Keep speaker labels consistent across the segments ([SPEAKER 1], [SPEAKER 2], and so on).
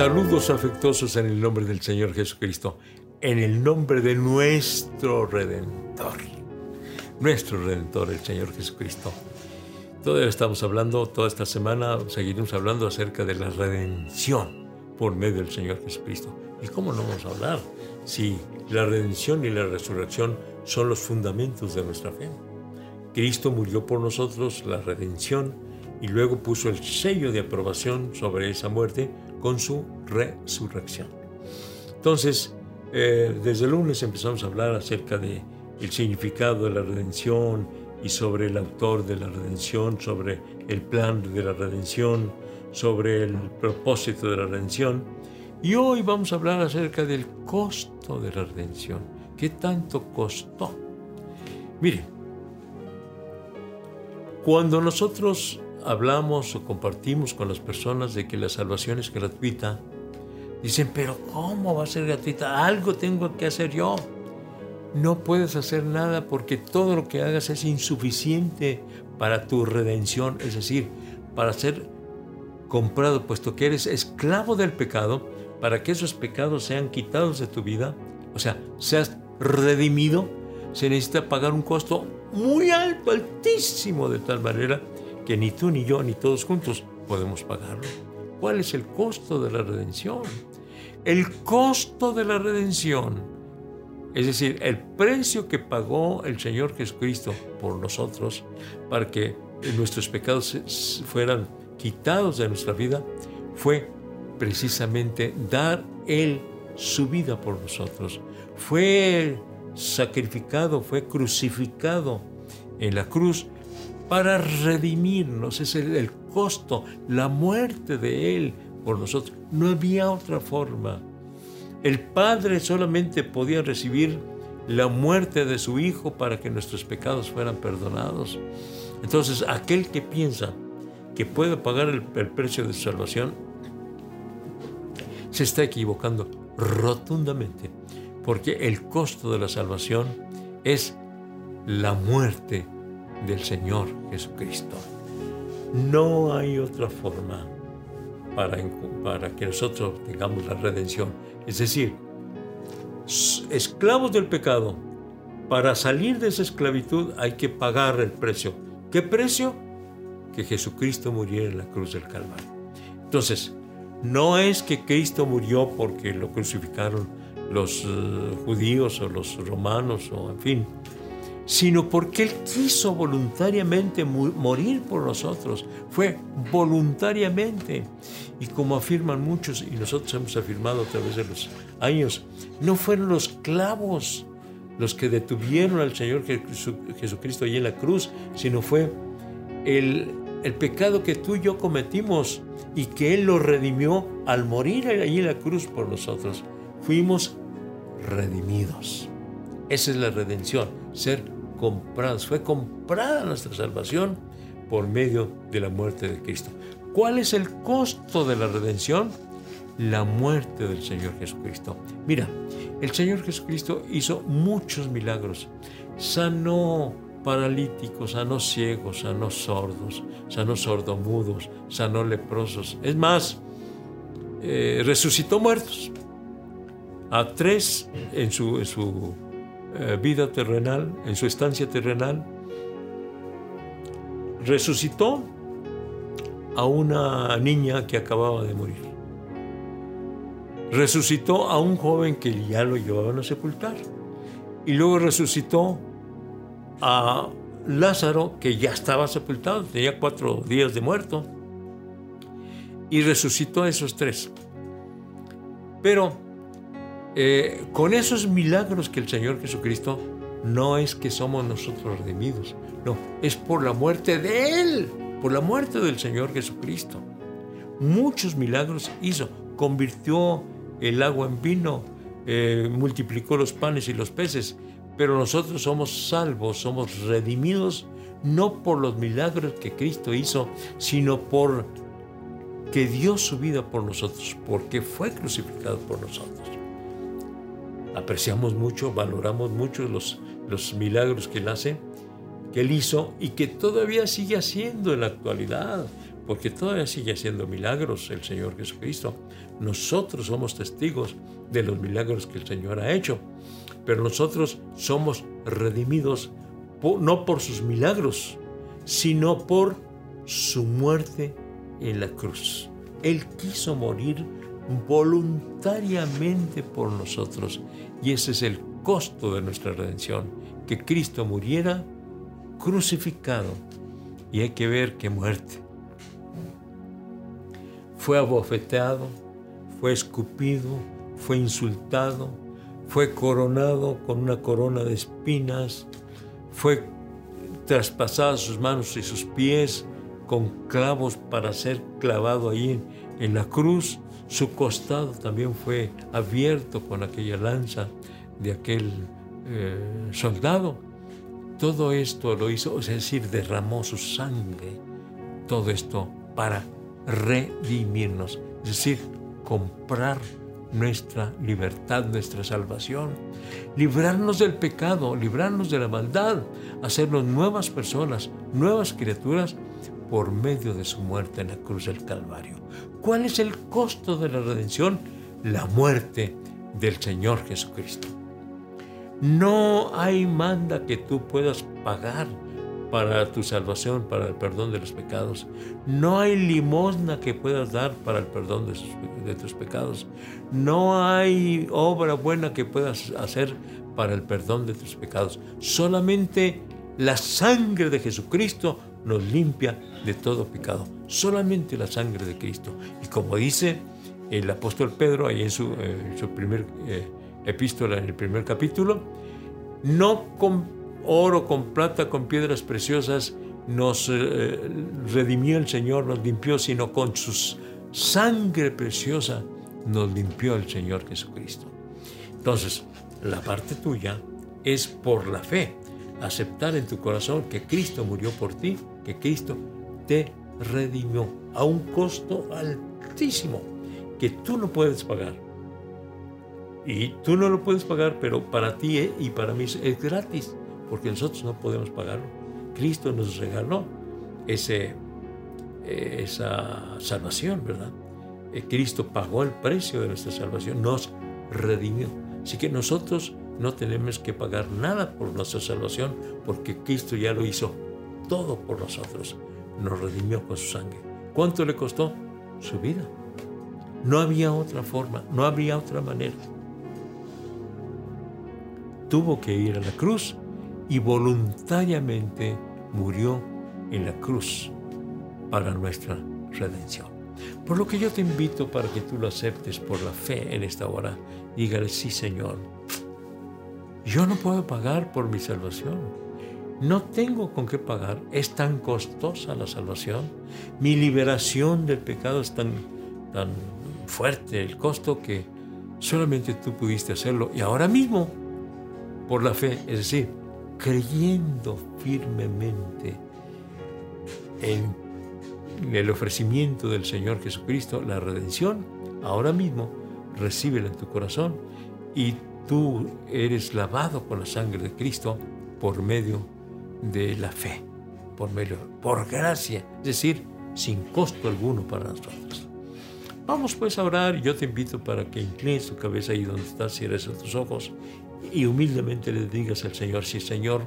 [SPEAKER 1] Saludos afectuosos en el nombre del Señor Jesucristo, en el nombre de nuestro Redentor. Nuestro Redentor, el Señor Jesucristo. Todavía estamos hablando, toda esta semana seguiremos hablando acerca de la redención por medio del Señor Jesucristo. ¿Y cómo no vamos a hablar si la redención y la resurrección son los fundamentos de nuestra fe? Cristo murió por nosotros, la redención, y luego puso el sello de aprobación sobre esa muerte con su resurrección. Entonces, eh, desde el lunes empezamos a hablar acerca de el significado de la redención y sobre el autor de la redención, sobre el plan de la redención, sobre el propósito de la redención. Y hoy vamos a hablar acerca del costo de la redención. ¿Qué tanto costó? Mire, cuando nosotros hablamos o compartimos con las personas de que la salvación es gratuita, dicen, pero ¿cómo va a ser gratuita? Algo tengo que hacer yo. No puedes hacer nada porque todo lo que hagas es insuficiente para tu redención, es decir, para ser comprado, puesto que eres esclavo del pecado, para que esos pecados sean quitados de tu vida, o sea, seas redimido, se necesita pagar un costo muy alto, altísimo, de tal manera que ni tú ni yo ni todos juntos podemos pagarlo. ¿Cuál es el costo de la redención? El costo de la redención, es decir, el precio que pagó el Señor Jesucristo por nosotros para que nuestros pecados fueran quitados de nuestra vida, fue precisamente dar Él su vida por nosotros. Fue sacrificado, fue crucificado en la cruz para redimirnos. Es el, costo, la muerte de Él por nosotros. No había otra forma. El Padre solamente podía recibir la muerte de su Hijo para que nuestros pecados fueran perdonados. Entonces, aquel que piensa que puede pagar el, el precio de su salvación, se está equivocando rotundamente porque el costo de la salvación es la muerte del Señor Jesucristo. No hay otra forma para, para que nosotros tengamos la redención. Es decir, esclavos del pecado, para salir de esa esclavitud hay que pagar el precio. ¿Qué precio? Que Jesucristo muriera en la cruz del Calvario. Entonces, no es que Cristo murió porque lo crucificaron los eh, judíos o los romanos o en fin, sino porque Él quiso voluntariamente morir por nosotros. Fue voluntariamente. Y como afirman muchos, y nosotros hemos afirmado a través de los años, no fueron los clavos los que detuvieron al Señor Jesucristo allí en la cruz, sino fue el, el pecado que tú y yo cometimos y que Él lo redimió al morir allí en la cruz por nosotros. Fuimos redimidos. Esa es la redención, ser comprados. Fue comprada nuestra salvación por medio de la muerte de Cristo. ¿Cuál es el costo de la redención? La muerte del Señor Jesucristo. Mira, el Señor Jesucristo hizo muchos milagros. Sanó paralíticos, sanó ciegos, sanó sordos, sanó sordomudos, sanó leprosos. Es más, eh, resucitó muertos a tres en su, su eh, vida terrenal, en su estancia terrenal. Resucitó a una niña que acababa de morir. Resucitó a un joven que ya lo llevaban a sepultar. Y luego resucitó a Lázaro, que ya estaba sepultado, tenía cuatro días de muerto. Y resucitó a esos tres. Pero eh, con esos milagros que el Señor Jesucristo no es que somos nosotros redimidos, no, es por la muerte de Él, por la muerte del Señor Jesucristo. Muchos milagros hizo, convirtió el agua en vino, eh, multiplicó los panes y los peces, pero nosotros somos salvos, somos redimidos no por los milagros que Cristo hizo, sino por que dio su vida por nosotros, porque fue crucificado por nosotros apreciamos mucho, valoramos mucho los, los milagros que él hace, que él hizo y que todavía sigue haciendo en la actualidad. porque todavía sigue haciendo milagros el Señor Jesucristo. Nosotros somos testigos de los milagros que el Señor ha hecho, pero nosotros somos redimidos no por sus milagros, sino por su muerte en la cruz. Él quiso morir voluntariamente por nosotros y ese es el costo de nuestra redención, que Cristo muriera crucificado y hay que ver qué muerte. Fue abofeteado, fue escupido, fue insultado, fue coronado con una corona de espinas, fue traspasado sus manos y sus pies con clavos para ser clavado ahí en, la cruz. Su costado también fue abierto con aquella lanza de aquel eh, soldado. Todo esto lo hizo, es decir, derramó su sangre. Todo esto para redimirnos, es decir, comprar nuestra libertad, nuestra salvación, librarnos del pecado, librarnos de la maldad, hacernos nuevas personas, nuevas criaturas por medio de su muerte en la cruz del Calvario. ¿Cuál es el costo de la redención? La muerte del Señor Jesucristo. No hay manda que tú puedas pagar para tu salvación, para el perdón de los pecados. No hay limosna que puedas dar para el perdón de, tus pecados. No hay obra buena que puedas hacer para el perdón de tus pecados. Solamente la sangre de Jesucristo nos limpia de todo pecado. Solamente la sangre de Cristo. Y como dice el apóstol Pedro ahí en su, eh, su primer eh, epístola, en el primer capítulo, no con oro, con plata, con piedras preciosas, nos eh, redimió el Señor, nos limpió, sino con su sangre preciosa nos limpió el Señor Jesucristo. Entonces, la parte tuya es por la fe, aceptar en tu corazón que Cristo murió por ti, que Cristo te redimió a un costo altísimo que tú no puedes pagar. Y tú no lo puedes pagar, pero para ti eh, y para mí es gratis porque nosotros no podemos pagarlo. Cristo nos regaló ese, eh, esa salvación, ¿verdad? Eh, Cristo pagó el precio de nuestra salvación, nos redimió. Así que nosotros no tenemos que pagar nada por nuestra salvación, porque Cristo ya lo hizo todo por nosotros. Nos redimió con su sangre. ¿Cuánto le costó? Su vida. No había otra forma, no había otra manera. Tuvo que ir a la cruz y voluntariamente murió en la cruz para nuestra redención. Por lo que yo te invito para que tú lo aceptes por la fe en esta hora. Dígale, sí Señor, yo no puedo pagar por mi salvación. No tengo con qué pagar. Es tan costosa la salvación. Mi liberación del pecado es tan, tan fuerte el costo que solamente tú pudiste hacerlo. Y ahora mismo, por la fe, es decir, creyendo firmemente en el ofrecimiento del Señor Jesucristo, la redención, ahora mismo recíbela en tu corazón y tú eres lavado con la sangre de Cristo por medio de la fe, por medio, por gracia, es decir, sin costo alguno para nosotros. Vamos pues a orar. Y yo te invito para que inclines tu cabeza ahí donde estás, cierres tus ojos y humildemente le digas al Señor, sí Señor,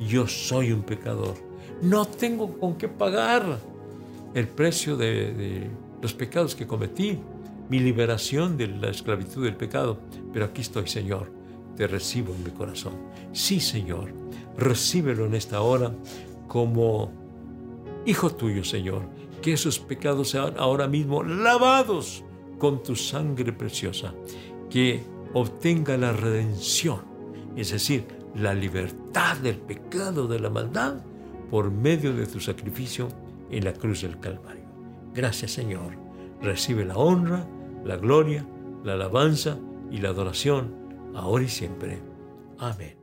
[SPEAKER 1] yo soy un pecador, no tengo con qué pagar el precio de, los pecados que cometí, mi liberación de la esclavitud del pecado, pero aquí estoy Señor, te recibo en mi corazón. Sí Señor, recíbelo en esta hora como hijo tuyo Señor, que esos pecados sean ahora mismo lavados con tu sangre preciosa, que obtenga la redención, es decir, la libertad del pecado, de la maldad, por medio de tu sacrificio en la cruz del Calvario. Gracias Señor. Recibe la honra, la gloria, la alabanza y la adoración, ahora y siempre. Amén.